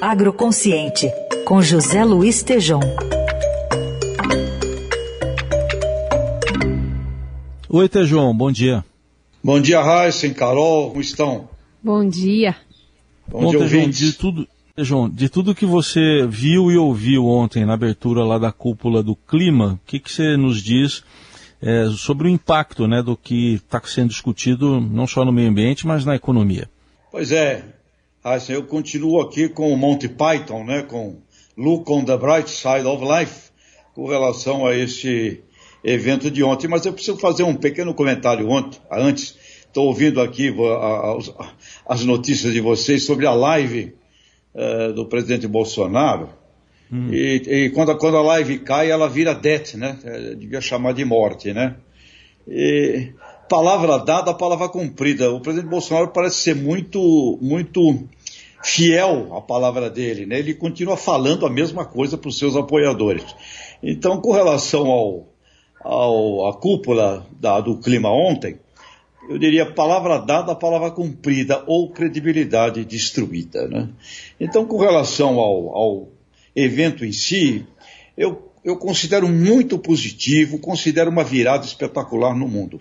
Agroconsciente, com José Luiz Tejom. Oi, Tejom, bom dia. Bom dia, Raíssen, Carol, como estão? Bom dia. Bom, bom dia, Tejom, de tudo, Tejom, de tudo que você viu e ouviu ontem na abertura lá da cúpula do clima, o que, que você nos diz é, sobre o impacto né, do que está sendo discutido não só no meio ambiente, mas na economia. Pois é, assim, eu continuo aqui com o Monty Python, né, com Look on the Bright Side of Life, com relação a este evento de ontem. Mas eu preciso fazer um pequeno comentário ontem, antes. Estou ouvindo aqui as notícias de vocês sobre a live uh, do presidente Bolsonaro. Hum. E, e quando, quando, a live cai, ela vira death, né? É, devia chamar de morte, né? E, palavra dada, palavra cumprida. O presidente Bolsonaro parece ser muito, muito fiel à palavra dele, né? Ele continua falando a mesma coisa para os seus apoiadores. Então, com relação ao, ao à cúpula da, do clima ontem, eu diria palavra dada, palavra cumprida ou credibilidade destruída, né? Então, com relação ao, ao evento em si, eu, eu considero muito positivo, considero uma virada espetacular no mundo.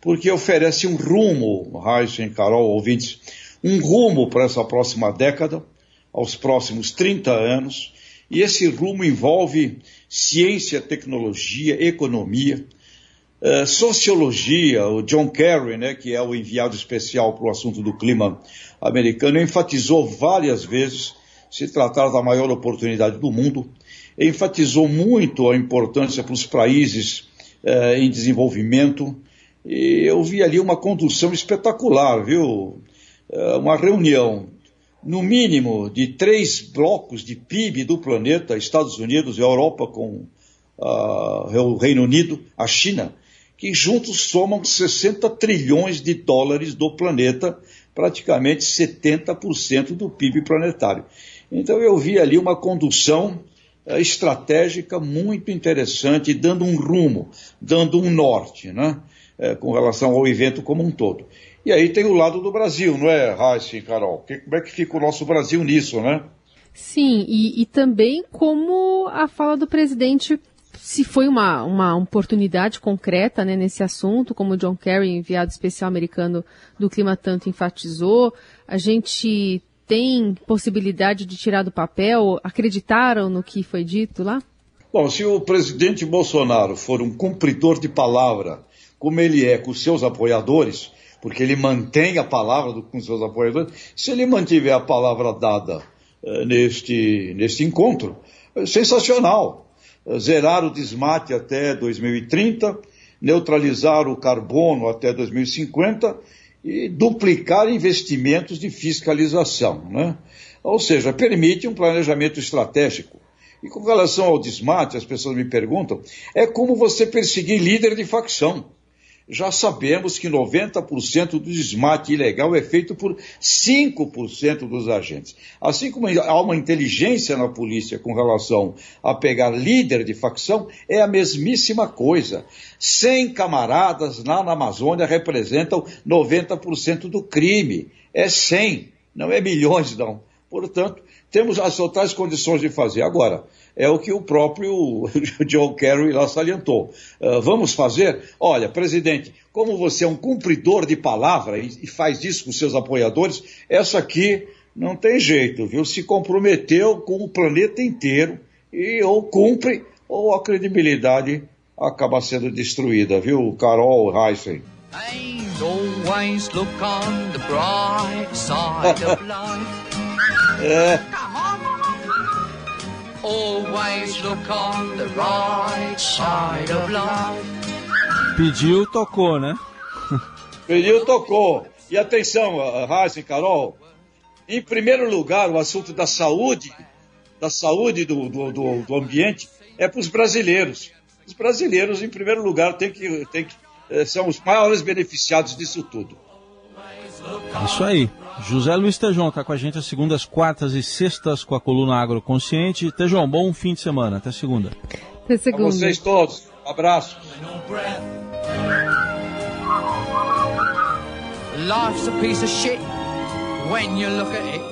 Porque oferece um rumo, Raíssa e Carol, ouvintes, um rumo para essa próxima década, aos próximos 30 anos, e esse rumo envolve ciência, tecnologia, economia, uh, sociologia. O John Kerry, né, que é o enviado especial para o assunto do clima americano, enfatizou várias vezes se tratar da maior oportunidade do mundo, enfatizou muito a importância para os países eh, em desenvolvimento, e eu vi ali uma condução espetacular, viu? Eh, uma reunião, no mínimo, de três blocos de PIB do planeta, Estados Unidos e Europa com uh, o Reino Unido, a China, que juntos somam 60 trilhões de dólares do planeta, praticamente 70% do PIB planetário. Então eu vi ali uma condução uh, estratégica muito interessante, dando um rumo, dando um norte, né? Uh, com relação ao evento como um todo. E aí tem o lado do Brasil, não é, Raíssa e Carol? Que, como é que fica o nosso Brasil nisso, né? Sim, e, e também como a fala do presidente se foi uma, uma oportunidade concreta né, nesse assunto, como o John Kerry, enviado especial americano do clima, tanto enfatizou. A gente tem possibilidade de tirar do papel? Acreditaram no que foi dito lá? Bom, se o presidente Bolsonaro for um cumpridor de palavra, como ele é com seus apoiadores, porque ele mantém a palavra do, com seus apoiadores, se ele mantiver a palavra dada uh, neste, neste encontro, é sensacional. Uh, zerar o desmate até 2030, neutralizar o carbono até 2050 e duplicar investimentos de fiscalização. Né? Ou seja, permite um planejamento estratégico. E com relação ao desmate, as pessoas me perguntam, é como você perseguir líder de facção já sabemos que 90% do desmate ilegal é feito por 5% dos agentes. Assim como há uma inteligência na polícia com relação a pegar líder de facção, é a mesmíssima coisa. 100 camaradas lá na Amazônia representam 90% do crime. É 100, não é milhões, não. Portanto, temos as totais condições de fazer. Agora, é o que o próprio John Kerry lá salientou. Uh, vamos fazer? Olha, presidente, como você é um cumpridor de palavra e, e faz isso com seus apoiadores, essa aqui não tem jeito, viu? Se comprometeu com o planeta inteiro e ou cumpre ou a credibilidade acaba sendo destruída, viu, Carol Heisen? always Always look on the right side of life. Pediu, tocou, né? Pediu, tocou. E atenção, Raíssa e Carol. Em primeiro lugar, o assunto da saúde, da saúde do, do, do, do ambiente, é para os brasileiros. Os brasileiros, em primeiro lugar, tem que, tem que, eh, são os maiores beneficiados disso tudo. Isso aí. José Luiz Tejão está com a gente às segundas, quartas e sextas com a coluna Agroconsciente. Tejão, bom fim de semana. Até segunda. Até segunda. A vocês todos. Um abraço. Life's a piece of shit when you look at it.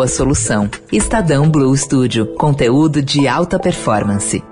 boa solução. Estadão Blue Studio, conteúdo de alta performance.